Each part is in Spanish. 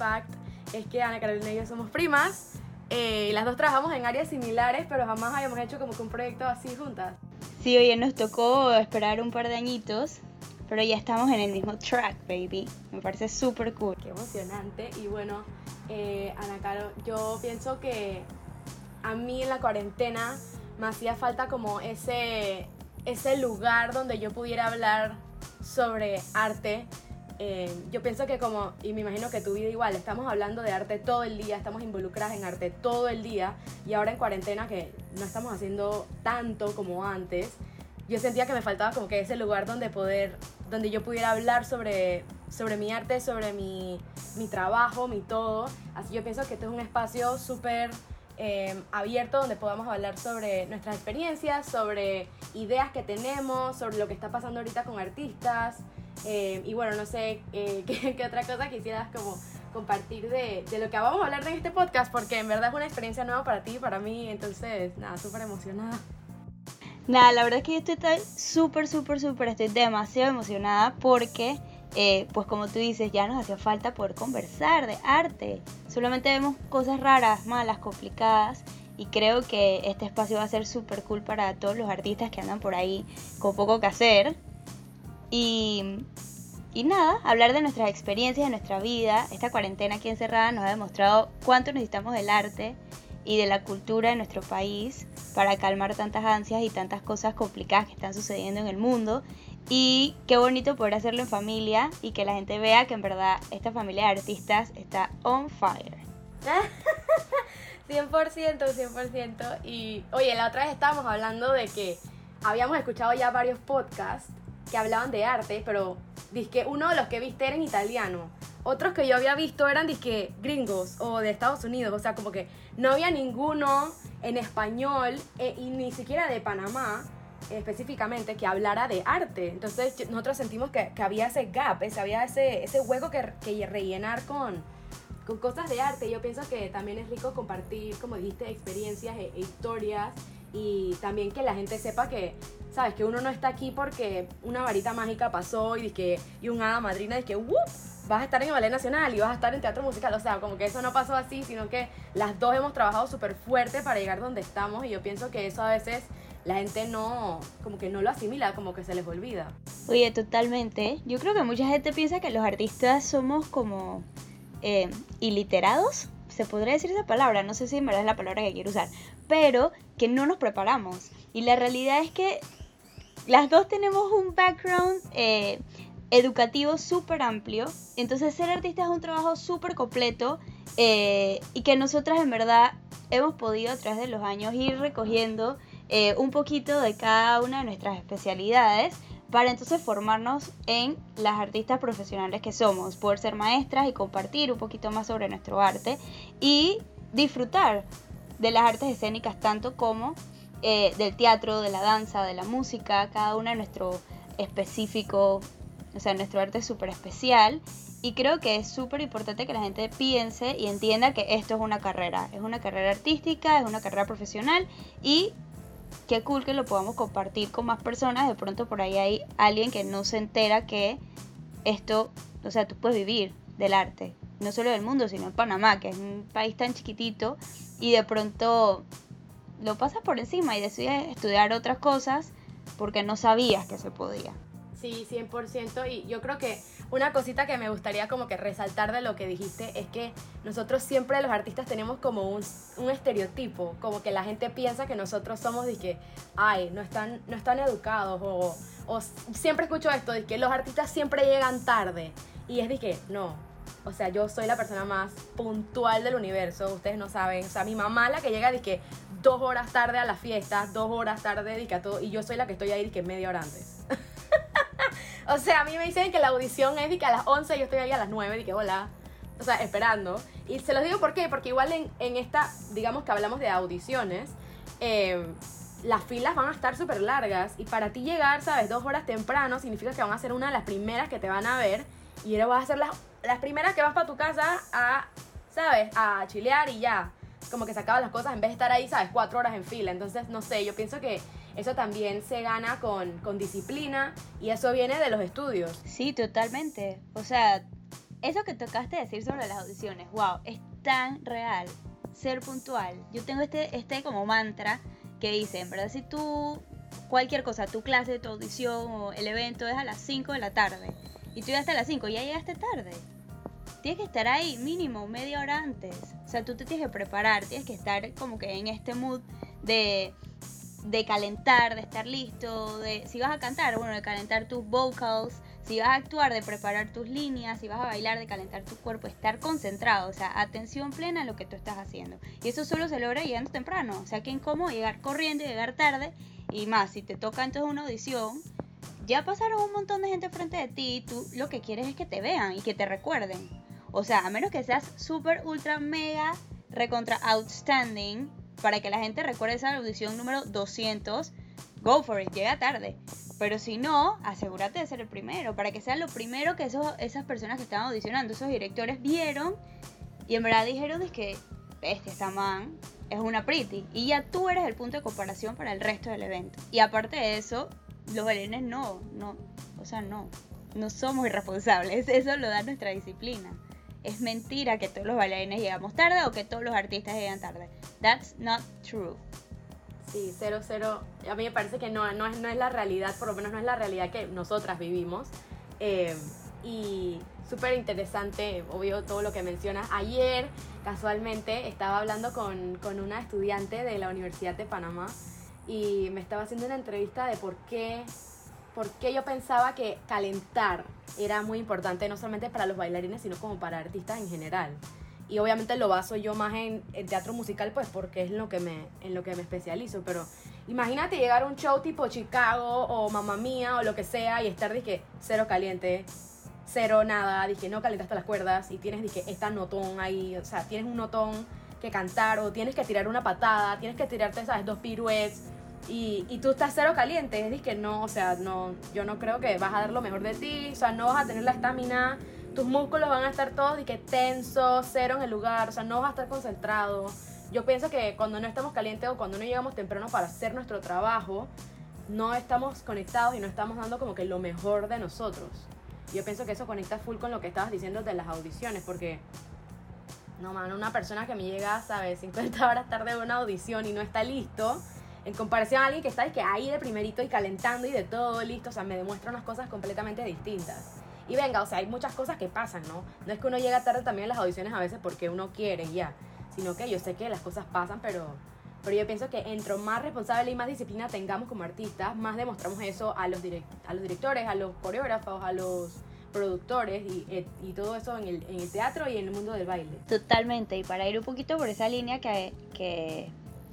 fact es que Ana Carolina y yo somos primas. Eh, las dos trabajamos en áreas similares, pero jamás habíamos hecho como que un proyecto así juntas. Sí, oye, nos tocó esperar un par de añitos, pero ya estamos en el mismo track, baby. Me parece súper cool. Qué emocionante. Y bueno, eh, Ana Caro, yo pienso que a mí en la cuarentena me hacía falta como ese, ese lugar donde yo pudiera hablar sobre arte. Eh, yo pienso que como, y me imagino que tu vida igual, estamos hablando de arte todo el día, estamos involucradas en arte todo el día y ahora en cuarentena que no estamos haciendo tanto como antes, yo sentía que me faltaba como que ese lugar donde poder, donde yo pudiera hablar sobre, sobre mi arte, sobre mi, mi trabajo, mi todo. Así yo pienso que este es un espacio súper eh, abierto donde podamos hablar sobre nuestras experiencias, sobre ideas que tenemos, sobre lo que está pasando ahorita con artistas. Eh, y bueno, no sé eh, ¿qué, otra cosa quisieras como compartir de, de, lo que vamos a hablar en este podcast, porque en verdad es una experiencia nueva para ti y para mí, entonces, nada, súper emocionada. Nada, la verdad es que yo estoy súper, súper, súper, estoy demasiado emocionada porque eh, pues como tú dices, ya nos hacía falta poder conversar de arte. Solamente vemos cosas raras, malas, complicadas. Y creo que este espacio va a ser súper cool para todos los artistas que andan por ahí con poco que hacer. Y, y nada, hablar de nuestras experiencias, de nuestra vida. Esta cuarentena aquí encerrada nos ha demostrado cuánto necesitamos del arte y de la cultura de nuestro país para calmar tantas ansias y tantas cosas complicadas que están sucediendo en el mundo y qué bonito poder hacerlo en familia y que la gente vea que en verdad esta familia de artistas está on fire. 100%, 100%. Y oye, la otra vez estábamos hablando de que habíamos escuchado ya varios podcasts que hablaban de arte, pero que uno de los que viste era en italiano. Otros que yo había visto eran disque gringos o de Estados Unidos, o sea, como que no había ninguno en español eh, y ni siquiera de Panamá específicamente que hablara de arte. Entonces nosotros sentimos que, había ese gap, ese, había ese, ese hueco que, que rellenar con, con cosas de arte. Yo pienso que también es rico compartir, como dijiste, experiencias e, e, historias y también que la gente sepa que, sabes, que uno no está aquí porque una varita mágica pasó y, que, y un hada madrina de que, vas a estar en Ballet Nacional y vas a estar en teatro musical. O sea, como que eso no pasó así, sino que las dos hemos trabajado súper fuerte para llegar donde estamos y yo pienso que eso a veces la gente no, como que no lo asimila, como que se les olvida. Oye, totalmente. Yo creo que mucha gente piensa que los artistas somos como eh, iliterados. Se podría decir esa palabra, no sé si en verdad es la palabra que quiero usar, pero que no nos preparamos. Y la realidad es que las dos tenemos un background eh, educativo súper amplio. Entonces ser artista es un trabajo súper completo eh, y que nosotras en verdad hemos podido a través de los años ir recogiendo eh, un poquito de cada una de nuestras especialidades para entonces formarnos en las artistas profesionales que somos, poder ser maestras y compartir un poquito más sobre nuestro arte y disfrutar de las artes escénicas tanto como eh, del teatro, de la danza, de la música, cada una nuestro específico, o sea, nuestro arte súper especial y creo que es súper importante que la gente piense y entienda que esto es una carrera, es una carrera artística, es una carrera profesional y qué cool que lo podamos compartir con más personas. De pronto por ahí hay alguien que no se entera que esto, o sea, tú puedes vivir del arte, no solo del mundo, sino en Panamá, que es un país tan chiquitito, y de pronto lo pasas por encima y decides estudiar otras cosas porque no sabías que se podía. Sí, 100%. Y yo creo que una cosita que me gustaría como que resaltar de lo que dijiste es que nosotros siempre los artistas tenemos como un, un estereotipo, como que la gente piensa que nosotros somos de que, ay, no están, no están educados o, o siempre escucho esto, de que los artistas siempre llegan tarde. Y es de que, no, o sea, yo soy la persona más puntual del universo, ustedes no saben. O sea, mi mamá la que llega que dos horas tarde a la fiesta, dos horas tarde de que a todo, y yo soy la que estoy ahí que media hora antes. o sea, a mí me dicen que la audición es que a las 11 yo estoy ahí a las 9, de que hola. O sea, esperando. Y se los digo por qué, porque igual en, en esta, digamos que hablamos de audiciones, eh, las filas van a estar súper largas. Y para ti llegar, ¿sabes? Dos horas temprano significa que van a ser una de las primeras que te van a ver. Y ahora vas a ser las, las primeras que vas para tu casa a, ¿sabes? A chilear y ya. Como que se acaban las cosas en vez de estar ahí, ¿sabes? Cuatro horas en fila. Entonces, no sé, yo pienso que eso también se gana con, con disciplina y eso viene de los estudios. Sí, totalmente. O sea, eso que tocaste decir sobre las audiciones, wow, es tan real. Ser puntual. Yo tengo este, este como mantra que dice, en verdad, si tú, cualquier cosa, tu clase, tu audición o el evento es a las 5 de la tarde y tú llegaste a las 5 y ya llegaste tarde, tienes que estar ahí mínimo media hora antes. O sea, tú te tienes que preparar, tienes que estar como que en este mood de, de calentar, de estar listo, de si vas a cantar, bueno, de calentar tus vocals, si vas a actuar, de preparar tus líneas, si vas a bailar, de calentar tu cuerpo, estar concentrado, o sea, atención plena en lo que tú estás haciendo. Y eso solo se logra llegando temprano, o sea, que incómodo llegar corriendo y llegar tarde, y más, si te toca entonces una audición, ya pasaron un montón de gente frente de ti, tú lo que quieres es que te vean y que te recuerden. O sea, a menos que seas súper, ultra, mega, recontra outstanding, para que la gente recuerde esa audición número 200, go for it, llega tarde. Pero si no, asegúrate de ser el primero, para que sea lo primero que esos, esas personas que estaban audicionando, esos directores vieron y en verdad dijeron es que este, esta man es una pretty. Y ya tú eres el punto de comparación para el resto del evento. Y aparte de eso, los bailarines no, no, o sea, no, no somos irresponsables, eso lo da nuestra disciplina. Es mentira que todos los bailarines llegamos tarde o que todos los artistas llegan tarde. That's not true. Sí, cero, cero. A mí me parece que no, no, es, no es la realidad, por lo menos no es la realidad que nosotras vivimos. Eh, y súper interesante, obvio, todo lo que mencionas. Ayer, casualmente, estaba hablando con, con, una estudiante de la Universidad de Panamá y me estaba haciendo una entrevista de por qué, por qué yo pensaba que calentar era muy importante, no solamente para los bailarines, sino como para artistas en general. Y obviamente lo baso yo más en, el teatro musical pues porque es lo que me en lo que me especializo. Pero imagínate llegar a un show tipo Chicago o Mamma Mía o lo que sea y estar dije cero caliente cero nada dije no calentaste las cuerdas y tienes dije esta notón ahí o sea tienes un notón que cantar o tienes que tirar una patada tienes que tirarte esas dos piruetes y, y, tú estás cero caliente, es que no, o sea, no, yo no creo que vas a dar lo mejor de ti, o sea, no vas a tener la estamina tus músculos van a estar todos que tensos, cero en el lugar, o sea, no vas a estar concentrado. Yo pienso que cuando no estamos calientes o cuando no llegamos temprano para hacer nuestro trabajo, no estamos conectados y no estamos dando como que lo mejor de nosotros. Yo pienso que eso conecta full con lo que estabas diciendo de las audiciones, porque, no, man, una persona que me llega, ¿sabes? 50 horas tarde de una audición y no está listo, en comparación a alguien que está que ahí de primerito y calentando y de todo listo, o sea, me demuestra unas cosas completamente distintas. Y venga, o sea, hay muchas cosas que pasan, ¿no? No es que uno llega tarde también en las audiciones a veces porque uno quiere ya, sino que yo sé que las cosas pasan, pero, pero yo pienso que entre más responsable y más disciplina tengamos como artistas, más demostramos eso a los, a los directores, a los coreógrafos, a los productores y, y todo eso en el, en el, teatro y en el mundo del baile. Totalmente, y para ir un poquito por esa línea que, que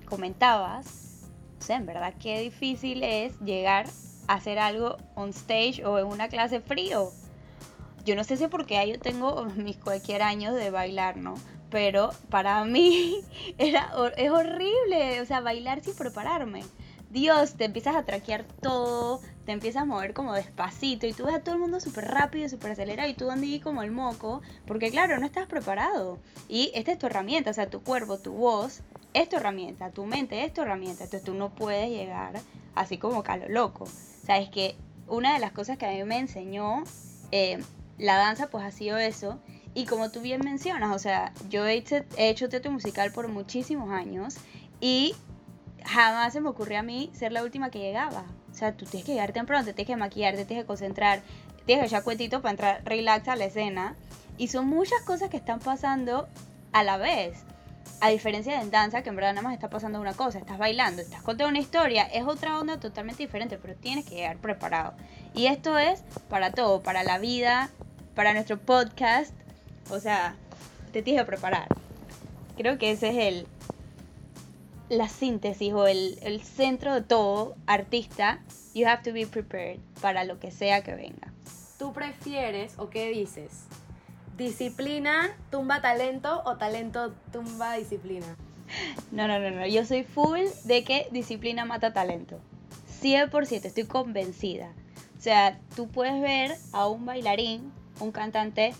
comentabas, o sea, en verdad qué difícil es llegar a hacer algo on stage o en una clase frío yo no sé si porque yo tengo mis cualquier años de bailar, ¿no? Pero para mí era, es horrible, o sea, bailar sin prepararme. Dios, te empiezas a traquear todo, te empiezas a mover como despacito y tú ves a todo el mundo súper rápido, súper acelerado y tú andas como el moco, porque claro, no estás preparado. Y esta es tu herramienta, o sea, tu cuerpo, tu voz es tu herramienta, tu mente es tu herramienta, entonces tú no puedes llegar así como calo loco. O sea, es que una de las cosas que a mí me enseñó eh, la danza pues ha sido eso. Y como tú bien mencionas, o sea, yo he hecho, teatro musical por muchísimos años y jamás se me ocurrió a mí ser la última que llegaba. O sea, tú tienes que llegar temprano, te tienes que maquillar, te tienes que concentrar, tienes que echar cuetito para entrar relax a la escena. Y son muchas cosas que están pasando a la vez. A diferencia de danza, que en verdad nada más está pasando una cosa, estás bailando, estás contando una historia, es otra onda totalmente diferente, pero tienes que llegar preparado. Y esto es para todo, para la vida, para nuestro podcast. O sea, te tienes que preparar. Creo que ese es el la síntesis o el, el centro de todo artista. You have to be prepared para lo que sea que venga. ¿Tú prefieres o qué dices? ¿Disciplina tumba talento o talento tumba disciplina? No, no, no, no. Yo soy full de que disciplina mata talento. 100%, estoy convencida. O sea, tú puedes ver a un bailarín un cantante,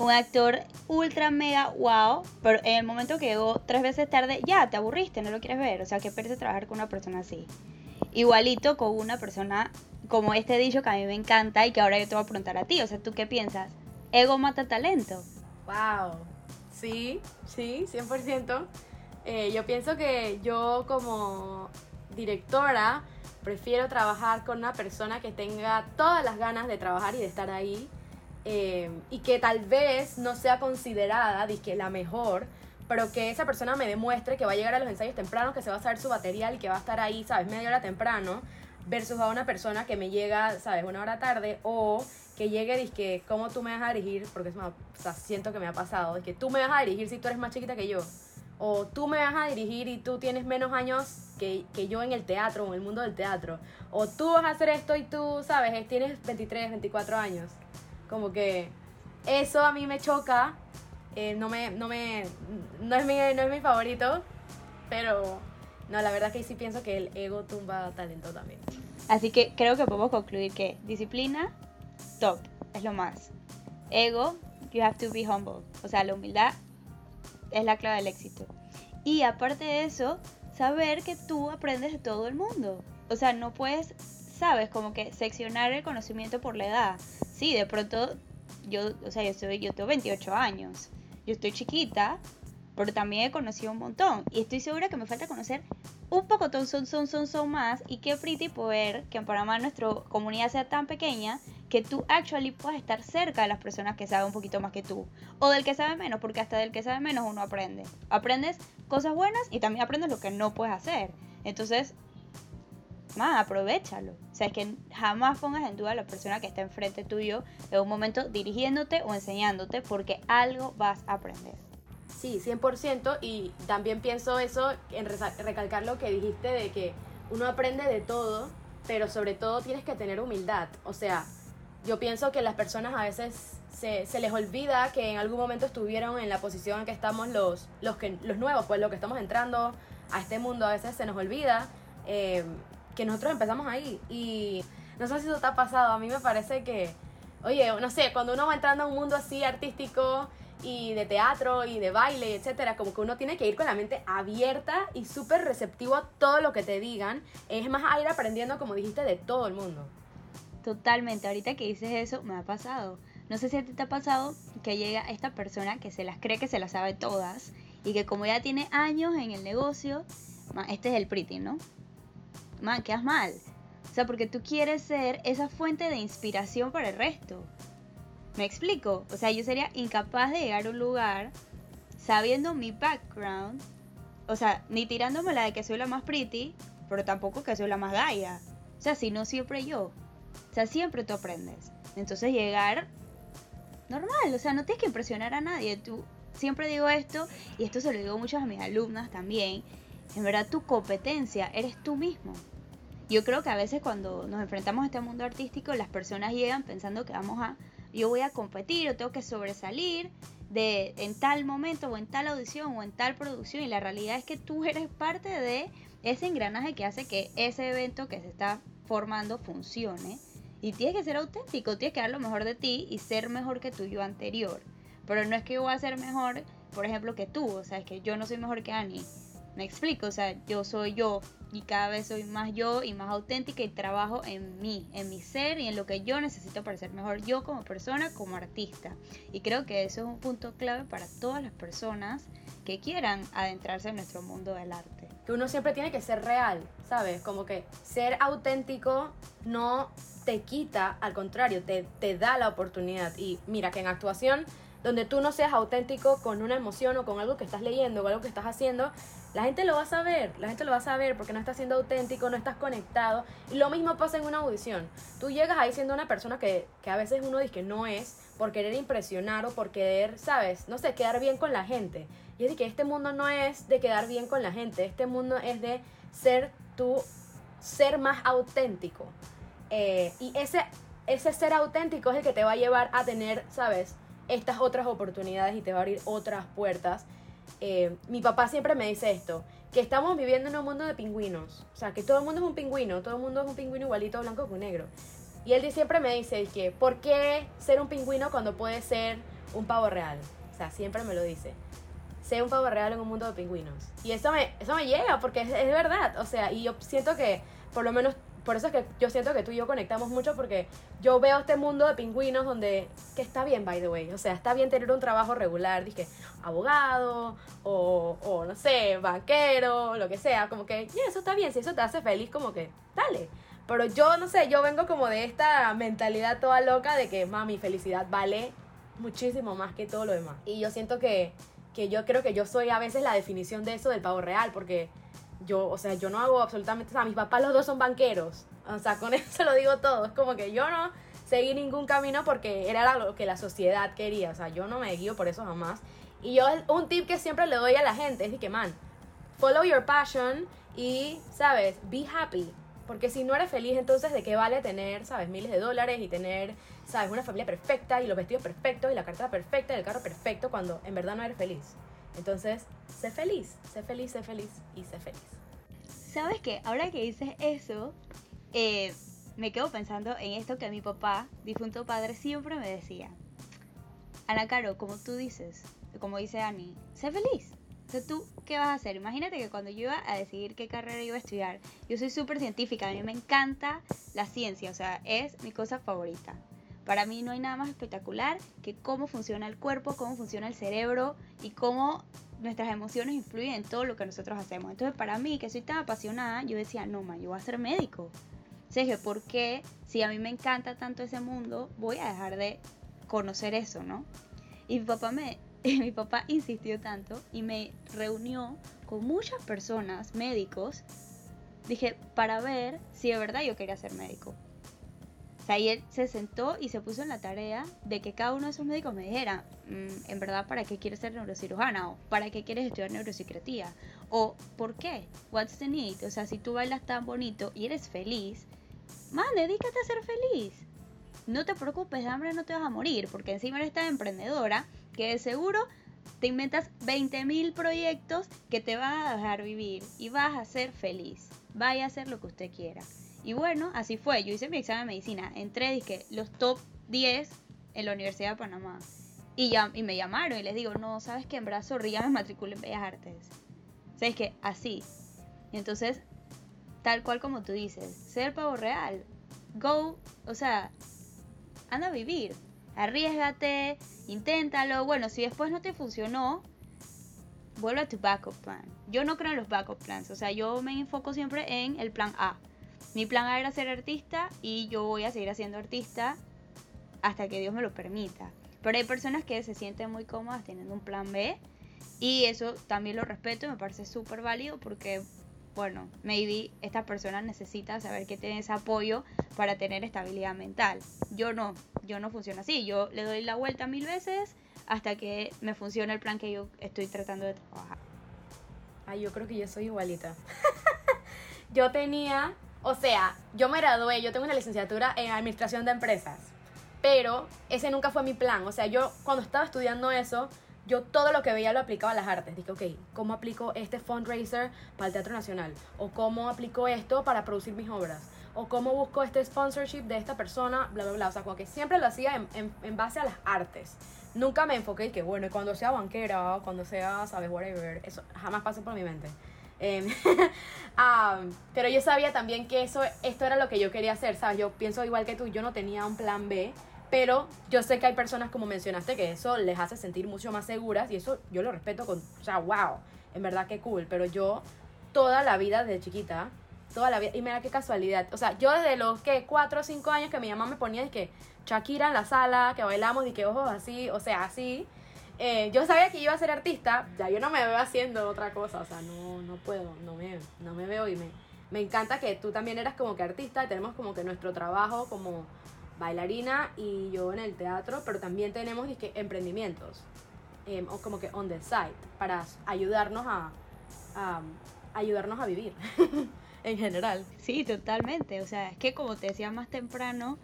un actor ultra mega wow, pero en el momento que llegó tres veces tarde, ya te aburriste, no lo quieres ver. O sea, que parece trabajar con una persona así. Igualito con una persona como este dicho que a mí me encanta y que ahora yo te voy a preguntar a ti. O sea, ¿tú qué piensas? ego mata talento. Wow. Sí, sí, 100%. Eh, yo pienso que yo como directora prefiero trabajar con una persona que tenga todas las ganas de trabajar y de estar ahí eh, y que tal vez no sea considerada que la mejor, pero que esa persona me demuestre que va a llegar a los ensayos temprano, que se va a saber su material y que va a estar ahí, ¿sabes? Media hora temprano, versus a una persona que me llega, ¿sabes? Una hora tarde o que llegue y que, ¿cómo tú me vas a dirigir? Porque siento que me ha pasado, tú me vas a dirigir si tú eres más chiquita que yo. O tú me vas a dirigir y tú tienes menos años que, que yo en el teatro, en el mundo del teatro. O tú vas a hacer esto y tú, ¿sabes? Tienes 23, 24 años. Como que eso a mí me choca. Eh, no me, no me, no es mi, no es mi favorito, pero no, la verdad que sí pienso que el ego tumba talento también. Así que creo que podemos concluir que disciplina, top, es lo más. Ego, you have to be humble. O sea, la humildad es la clave del éxito. Y aparte de eso, saber que tú aprendes de todo el mundo. O sea, no puedes, sabes, como que seccionar el conocimiento por la edad sí, de pronto yo, o sea, yo, soy, yo tengo 28 años, yo estoy chiquita, pero también he conocido un montón y estoy segura que me falta conocer un poco son, son, son, son más y qué pretty poder que en Panamá nuestra comunidad sea tan pequeña que tú actually puedas estar cerca de las personas que saben un poquito más que tú o del que sabe menos, porque hasta del que sabe menos uno aprende. Aprendes cosas buenas y también aprendes lo que no puedes hacer. Entonces, más, aprovechalo. O sea, es que jamás pongas en duda a la persona que está enfrente tuyo en un momento dirigiéndote o enseñándote porque algo vas a aprender. Sí, 100% y también pienso eso en recalcar lo que dijiste de que uno aprende de todo, pero sobre todo tienes que tener humildad. O sea, yo pienso que las personas a veces se, les olvida que en algún momento estuvieron en la posición en que estamos los, los, que, los nuevos, pues los que estamos entrando a este mundo, a veces se nos olvida. Eh, que nosotros empezamos ahí. Y no sé si eso te ha pasado, a mí me parece que, oye, no sé, cuando uno va entrando a un mundo así artístico y de teatro y de baile, etcétera, como que uno tiene que ir con la mente abierta y súper receptivo a todo lo que te digan. Es más a ir aprendiendo, como dijiste, de todo el mundo. Totalmente, ahorita que dices eso, me ha pasado. No sé si a ti te ha pasado que llega esta persona que se las cree que se las sabe todas y que como ya tiene años en el negocio, este es el pretty, ¿no? Man, quedas mal. O sea, porque tú quieres ser esa fuente de inspiración para el resto. ¿Me explico? O sea, yo sería incapaz de llegar a un lugar sabiendo mi background. O sea, ni tirándome la de que soy la más pretty, pero tampoco que soy la más gaya. O sea, si no siempre yo. O sea, siempre tú aprendes. Entonces llegar normal, o sea, no tienes que impresionar a nadie. Tú siempre digo esto y esto se lo digo mucho a mis alumnas también. En verdad tu competencia eres tú mismo. Yo creo que a veces cuando nos enfrentamos a este mundo artístico, las personas llegan pensando que vamos a, yo voy a competir o tengo que sobresalir de en tal momento o en tal audición o en tal producción y la realidad es que tú eres parte de ese engranaje que hace que ese evento que se está formando funcione y tienes que ser auténtico, tienes que dar lo mejor de ti y ser mejor que tu yo anterior. Pero no es que yo voy a ser mejor, por ejemplo, que tú, o sea, es que yo no soy mejor que Annie me explico, o sea, yo soy yo y cada vez soy más yo y más auténtica y trabajo en mí, en mi ser y en lo que yo necesito para ser mejor yo como persona, como artista. Y creo que eso es un punto clave para todas las personas que quieran adentrarse en nuestro mundo del arte. Que uno siempre tiene que ser real, ¿sabes? Como que ser auténtico no te quita, al contrario, te, te da la oportunidad. Y mira que en actuación donde tú no seas auténtico con una emoción o con algo que estás leyendo o algo que estás haciendo, la gente lo va a saber, la gente lo va a saber porque no estás siendo auténtico, no estás conectado. Y lo mismo pasa en una audición. Tú llegas ahí siendo una persona que, a veces uno dice que no es por querer impresionar o por querer, ¿sabes? No sé, quedar bien con la gente. Y es de que este mundo no es de quedar bien con la gente, este mundo es de ser tú, ser más auténtico. Eh, y ese, ese ser auténtico es el que te va a llevar a tener, ¿sabes? estas otras oportunidades y te va a abrir otras puertas. Eh, mi papá siempre me dice esto, que estamos viviendo en un mundo de pingüinos. O sea, que todo el mundo es un pingüino, todo el mundo es un pingüino igualito blanco con negro. Y él siempre me dice que, ¿por qué ser un pingüino cuando puede ser un pavo real? O sea, siempre me lo dice. Ser un pavo real en un mundo de pingüinos. Y eso me, eso me llega porque es verdad. O sea, y yo siento que por lo menos por eso es que yo siento que tú y yo conectamos mucho porque yo veo este mundo de pingüinos donde, que está bien, by the way, o sea, está bien tener un trabajo regular, dije, abogado o, o no sé, banquero, lo que sea, como que, yeah, eso está bien, si eso te hace feliz, como que, dale. Pero yo, no sé, yo vengo como de esta mentalidad toda loca de que, mami, felicidad vale muchísimo más que todo lo demás. Y yo siento que, que yo creo que yo soy a veces la definición de eso del pavo real, porque yo, o sea, yo no hago absolutamente, o sea, mis papás los dos son banqueros, o sea, con eso lo digo todo, es como que yo no seguí ningún camino porque era lo que la sociedad quería, o sea, yo no me guío por eso jamás. Y yo, un tip que siempre le doy a la gente es de que, man, follow your passion y, ¿sabes? Be happy. Porque si no eres feliz, entonces, ¿de qué vale tener, ¿sabes? Miles de dólares y tener, ¿sabes? Una familia perfecta y los vestidos perfectos y la cartera perfecta y el carro perfecto cuando en verdad no eres feliz. Entonces, sé feliz, sé feliz, sé feliz y sé feliz. ¿Sabes qué? Ahora que dices eso, eh, me quedo pensando en esto que mi papá, difunto padre, siempre me decía. Ana Caro, como tú dices, como dice Ani, sé feliz. Entonces, ¿tú qué vas a hacer? Imagínate que cuando yo iba a decidir qué carrera iba a estudiar, yo soy súper científica, a mí me encanta la ciencia, o sea, es mi cosa favorita. Para mí no hay nada más espectacular que cómo funciona el cuerpo, cómo funciona el cerebro y cómo nuestras emociones influyen en todo lo que nosotros hacemos. Entonces, para mí, que soy tan apasionada, yo decía, no, ma, yo voy a ser médico. O sea, ¿por qué si a mí me encanta tanto ese mundo, voy a dejar de conocer eso, no? Y mi papá me, mi papá insistió tanto y me reunió con muchas personas, médicos, dije, para ver si de verdad yo quería ser médico. Él se sentó y se puso en la tarea de que cada uno de esos médicos me dijera, mm, en verdad, ¿para qué quieres ser neurocirujana? O ¿para qué quieres estudiar neuropsiquiatría? O ¿por qué? What's the need? O sea, si tú bailas tan bonito y eres feliz, man, dedícate a ser feliz. No te preocupes, de hambre no te vas a morir, porque encima eres tan emprendedora que de seguro te inventas 20.000 proyectos que te van a dejar vivir y vas a ser feliz. Vaya a hacer lo que usted quiera. Y bueno, así fue. Yo hice mi examen de medicina. Entré, dije, los top 10 en la Universidad de Panamá. Y, ya, y me llamaron y les digo, no, ¿sabes qué? En brazo ya me matriculé en Bellas Artes. ¿Sabes qué? Así. Y entonces, tal cual como tú dices, ser pavo real. Go, o sea, anda a vivir. Arriesgate, inténtalo. Bueno, si después no te funcionó, vuelve a tu backup plan. Yo no creo en los backup plans. O sea, yo me enfoco siempre en el plan A. Mi plan A era ser artista y yo voy a seguir haciendo artista hasta que Dios me lo permita. Pero hay personas que se sienten muy cómodas teniendo un plan B y eso también lo respeto y me parece súper válido porque, bueno, maybe esta persona necesita saber que tiene ese apoyo para tener estabilidad mental. Yo no, yo no funciono así. Yo le doy la vuelta mil veces hasta que me funcione el plan que yo estoy tratando de trabajar. Ay, yo creo que yo soy igualita. yo tenía o sea, yo me gradué, yo tengo una licenciatura en administración de empresas, pero ese nunca fue mi plan. O sea, yo cuando estaba estudiando eso, yo todo lo que veía lo aplicaba a las artes. Dije, ok, ¿cómo aplico este fundraiser para el Teatro Nacional? ¿O cómo aplico esto para producir mis obras? ¿O cómo busco este sponsorship de esta persona? Bla, bla, bla. O sea, como que siempre lo hacía en, base a las artes. Nunca me enfoqué y que, bueno, cuando sea banquera, cuando sea, sabes, whatever, eso jamás pasó por mi mente. Em, pero yo sabía también que eso, esto era lo que yo quería hacer, ¿sabes? Yo pienso igual que tú, yo no tenía un plan B, pero yo sé que hay personas, como mencionaste, que eso les hace sentir mucho más seguras y eso yo lo respeto con, o sea, wow, en verdad que cool, pero yo toda la vida desde chiquita, toda la vida, y mira qué casualidad, o sea, yo desde los que 4 o 5 años que mi mamá me ponía y que Shakira en la sala, que bailamos y que ojos así, o sea, así, eh, yo sabía que iba a ser artista, ya yo no me veo haciendo otra cosa, o sea, no, no puedo, no me, no me veo y me, me encanta que tú también eras como que artista, tenemos como que nuestro trabajo como bailarina y yo en el teatro, pero también tenemos emprendimientos, em, o como que on the side, para ayudarnos a, a ayudarnos a vivir en general. Sí, totalmente, o sea, es que como te decía más temprano,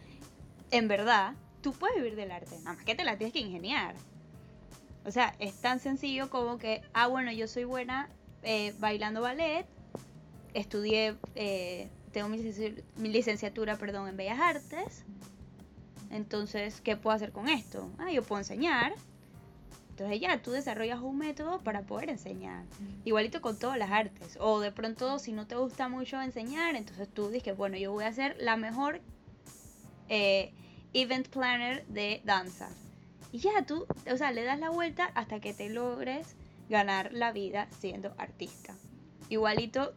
en verdad, tú puedes vivir del arte, nada más que te la tienes que ingeniar. O sea, es tan sencillo como que, ah, bueno, yo soy buena eh, bailando ballet, estudié, eh, tengo mi, licenciatura, perdón, en Bellas Artes. Entonces, ¿qué puedo hacer con esto? Ah, yo puedo enseñar. Entonces ya tú desarrollas un método para poder enseñar. Igualito con todas las artes. O de pronto si no te gusta mucho enseñar, entonces tú dices, bueno, yo voy a ser la mejor eh, event planner de danza. Y ya tú, o sea, le das la vuelta hasta que te logres ganar la vida siendo artista. Igualito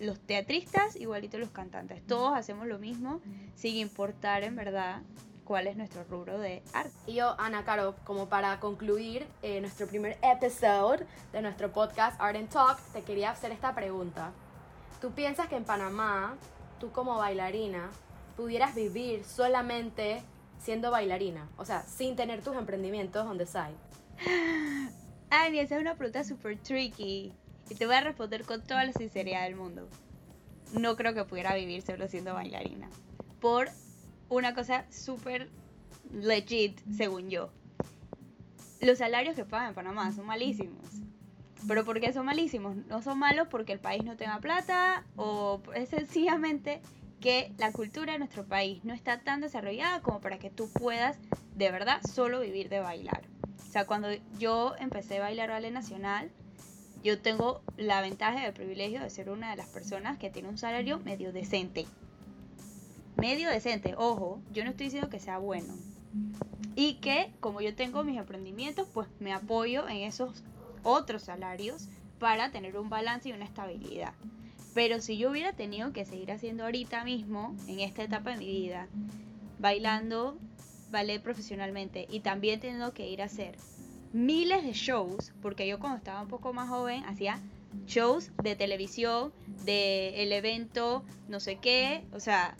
los teatristas, igualito los cantantes. Todos hacemos lo mismo sin importar en verdad cuál es nuestro rubro de arte. Y yo, Ana Caro, como para concluir eh, nuestro primer episodio de nuestro podcast Art and Talk, te quería hacer esta pregunta. ¿Tú piensas que en Panamá, tú como bailarina, pudieras vivir solamente siendo bailarina? O sea, sin tener tus emprendimientos on the side. Ani, esa es una pregunta súper tricky. Y te voy a responder con toda la sinceridad del mundo. No creo que pudiera vivir solo siendo bailarina. Por una cosa súper legit, según yo. Los salarios que pagan en Panamá son malísimos. ¿Pero por qué son malísimos? No son malos porque el país no tenga plata o es sencillamente que la cultura de nuestro país no está tan desarrollada como para que tú puedas de verdad solo vivir de bailar. O sea, cuando yo empecé a bailar ballet nacional, yo tengo la ventaja y el privilegio de ser una de las personas que tiene un salario medio decente medio decente. Ojo, yo no estoy diciendo que sea bueno. Y que como yo tengo mis emprendimientos, pues me apoyo en esos otros salarios para tener un balance y una estabilidad. Pero si yo hubiera tenido que seguir haciendo ahorita mismo, en esta etapa de mi vida, bailando ballet profesionalmente y también teniendo que ir a hacer miles de shows, porque yo cuando estaba un poco más joven hacía shows de televisión, de el evento, no sé qué, o sea,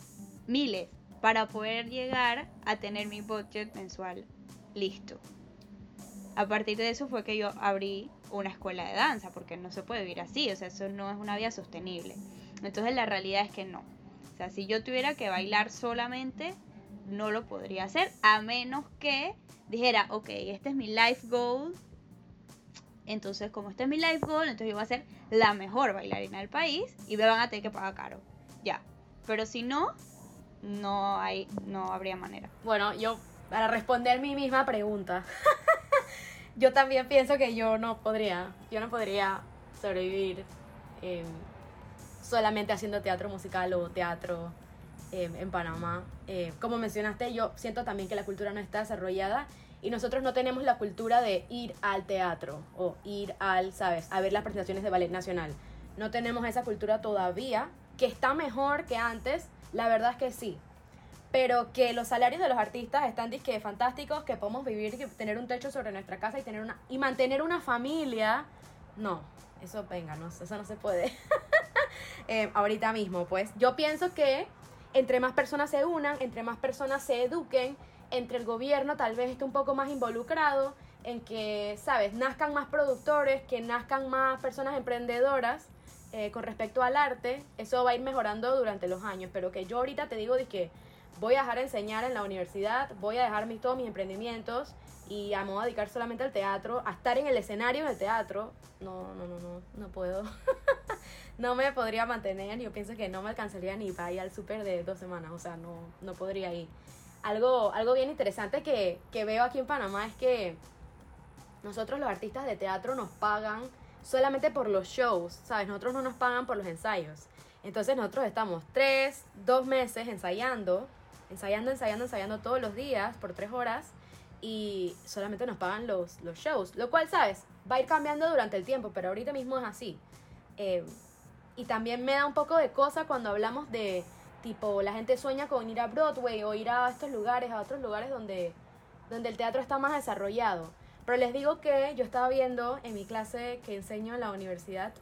miles, para poder llegar a tener mi budget mensual listo. A partir de eso fue que yo abrí una escuela de danza, porque no se puede vivir así, o sea, eso no es una vida sostenible. Entonces la realidad es que no. O sea, si yo tuviera que bailar solamente, no lo podría hacer, a menos que dijera, ok, este es mi life goal. Entonces, como este es mi life goal, entonces yo voy a ser la mejor bailarina del país y me van a tener que pagar caro. Ya. Pero si no, no hay, no habría manera. Bueno, yo, para responder mi misma pregunta, yo también pienso que yo no podría, yo no podría sobrevivir em, solamente haciendo teatro musical o teatro em, en Panamá. Eh, como mencionaste, yo siento también que la cultura no está desarrollada y nosotros no tenemos la cultura de ir al teatro o ir al, ¿sabes?, a ver las presentaciones de ballet nacional. No tenemos esa cultura todavía, que está mejor que antes, la verdad es que sí. Pero que los salarios de los artistas están disque fantásticos, que podemos vivir, que tener un techo sobre nuestra casa y tener una y mantener una familia. No, eso venga, no, eso no se puede. Eh, ahorita mismo, pues. Yo pienso que entre más personas se unan, entre más personas se eduquen, entre el gobierno tal vez esté un poco más involucrado en que, ¿sabes? Nazcan más productores, que nazcan más personas emprendedoras eh, con respecto al arte, eso va a ir mejorando durante los años, pero que yo ahorita te digo de que voy a dejar de enseñar en la universidad, voy a dejar mis, todos mis emprendimientos y a modo dedicar solamente al teatro, a estar en el escenario del teatro, no, no, no, no, no puedo. no me podría mantener, yo pienso que no me alcanzaría ni para ir al súper de dos semanas, o sea, no, no podría ir. Algo, algo bien interesante que, que veo aquí en Panamá es que nosotros los artistas de teatro nos pagan solamente por los shows, ¿sabes? Nosotros no nos pagan por los ensayos. Entonces nosotros estamos tres, dos meses ensayando, ensayando, ensayando, ensayando todos los días por tres horas y solamente nos pagan los, los shows. Lo cual, ¿sabes? Va a ir cambiando durante el tiempo, pero ahorita mismo es así. Eh, y también me da un poco de cosa cuando hablamos de, tipo, la gente sueña con ir a Broadway o ir a estos lugares, a otros lugares donde, donde el teatro está más desarrollado. Pero les digo que yo estaba viendo en mi clase que enseño en la universidad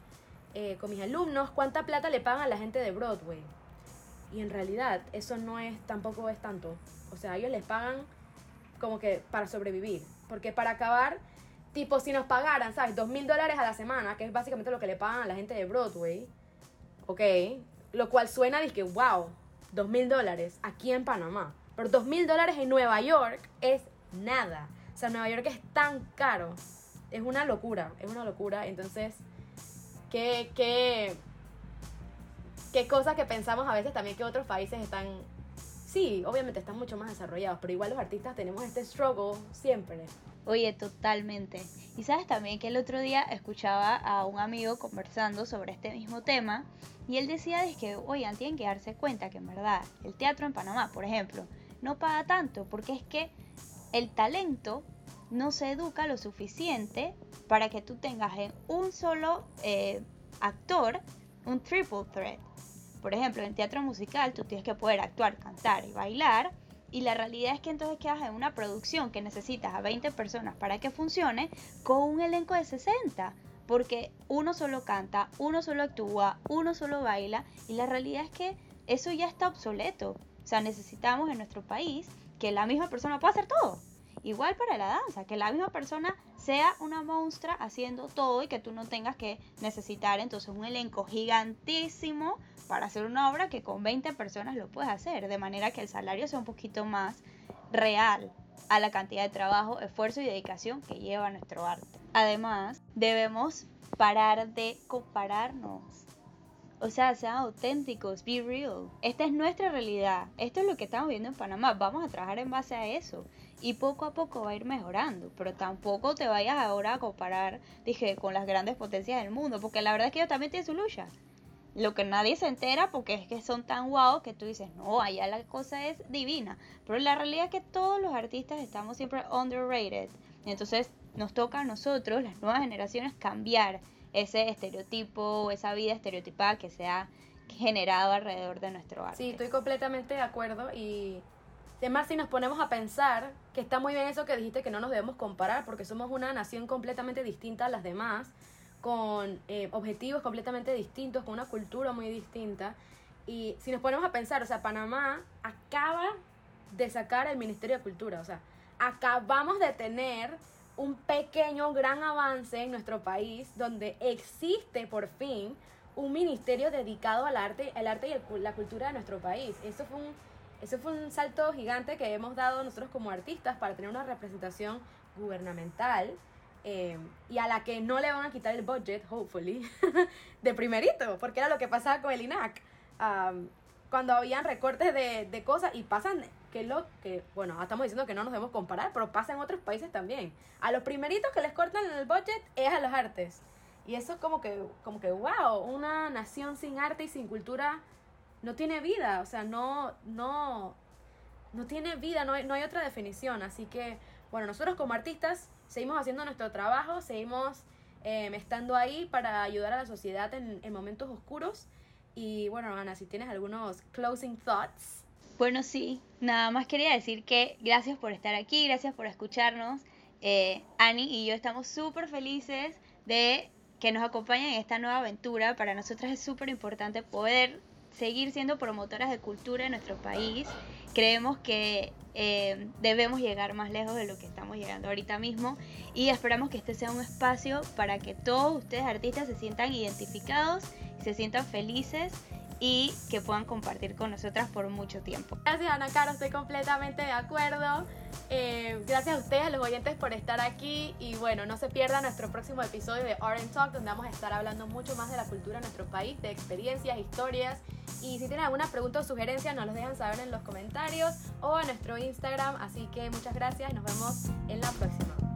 eh, con mis alumnos cuánta plata le pagan a la gente de Broadway. Y en realidad eso no es, tampoco es tanto. O sea, ellos les pagan como que para sobrevivir. Porque para acabar, tipo, si nos pagaran, ¿sabes? Dos mil dólares a la semana, que es básicamente lo que le pagan a la gente de Broadway. Ok. Lo cual suena de que, wow, dos mil dólares aquí en Panamá. Pero dos mil dólares en Nueva York es nada. O sea, Nueva York es tan caro. Es una locura, es una locura. Entonces, qué, qué, qué cosa que pensamos a veces también que otros países están sí, obviamente están mucho más desarrollados, pero igual los artistas tenemos este struggle siempre. Oye, totalmente. Y sabes también que el otro día escuchaba a un amigo conversando sobre este mismo tema y él decía es que, oigan, tienen que darse cuenta que en verdad el teatro en Panamá, por ejemplo, no paga tanto porque es que el talento no se educa lo suficiente para que tú tengas en un solo eh, actor un triple threat. Por ejemplo, en teatro musical tú tienes que poder actuar, cantar y bailar. Y la realidad es que entonces quedas en una producción que necesitas a 20 personas para que funcione con un elenco de 60. Porque uno solo canta, uno solo actúa, uno solo baila. Y la realidad es que eso ya está obsoleto. O sea, necesitamos en nuestro país que la misma persona pueda hacer todo. Igual para la danza, que la misma persona sea una monstrua haciendo todo y que tú no tengas que necesitar entonces un elenco gigantísimo para hacer una obra que con 20 personas lo puedes hacer, de manera que el salario sea un poquito más real a la cantidad de trabajo, esfuerzo y dedicación que lleva nuestro arte. Además, debemos parar de compararnos. O sea, sean auténticos, be real. Esta es nuestra realidad. Esto es lo que estamos viendo en Panamá. Vamos a trabajar en base a eso y poco a poco va a ir mejorando, pero tampoco te vayas ahora a comparar, dije, con las grandes potencias del mundo, porque la verdad es que ellos también tienen su lucha. Lo que nadie se entera porque es que son tan guau que tú dices, no, allá la cosa es divina. Pero la realidad es que todos los artistas estamos siempre underrated. Entonces nos toca a nosotros, las nuevas generaciones, cambiar ese estereotipo, esa vida estereotipada que se ha generado alrededor de nuestro arte. Sí, estoy completamente de acuerdo y Además, si nos ponemos a pensar que está muy bien eso que dijiste, que no nos debemos comparar, porque somos una nación completamente distinta a las demás, con eh, objetivos completamente distintos, con una cultura muy distinta. Y si nos ponemos a pensar, o sea, Panamá acaba de sacar el Ministerio de Cultura, o sea, acabamos de tener un pequeño, gran avance en nuestro país, donde existe por fin un ministerio dedicado al arte, el arte y la cultura de nuestro país. Eso fue un eso fue un salto gigante que hemos dado nosotros como artistas para tener una representación gubernamental eh, y a la que no le van a quitar el budget, hopefully, de primerito, porque era lo que pasaba con el INAC. cuando habían recortes de, de, cosas y pasan, que lo que, bueno, estamos diciendo que no nos debemos comparar, pero pasa en otros países también. A los primeritos que les cortan el budget es a los artes. Y eso es como que, como que, wow, una nación sin arte y sin cultura no tiene vida, o sea, no, no, no tiene vida, no hay, no hay otra definición. Así que, bueno, nosotros como artistas seguimos haciendo nuestro trabajo, seguimos em, estando ahí para ayudar a la sociedad en, en momentos oscuros. Y bueno, Ana, si tienes algunos closing thoughts. Bueno, sí, nada más quería decir que gracias por estar aquí, gracias por escucharnos. Eh, Ani y yo estamos súper felices de que nos acompañen en esta nueva aventura. Para nosotras es súper importante poder seguir siendo promotoras de cultura en nuestro país. Creemos que eh, debemos llegar más lejos de lo que estamos llegando ahorita mismo y esperamos que este sea un espacio para que todos ustedes artistas se sientan identificados, se sientan felices y que puedan compartir con nosotras por mucho tiempo. Gracias Ana Caro, estoy completamente de acuerdo. Eh, gracias a ustedes, a los oyentes, por estar aquí. Y bueno, no se pierdan nuestro próximo episodio de and Talk, donde vamos a estar hablando mucho más de la cultura de nuestro país, de experiencias, historias. Y si tienen alguna pregunta o sugerencia, nos los dejan saber en los comentarios o en nuestro Instagram. Así que muchas gracias y nos vemos en la próxima.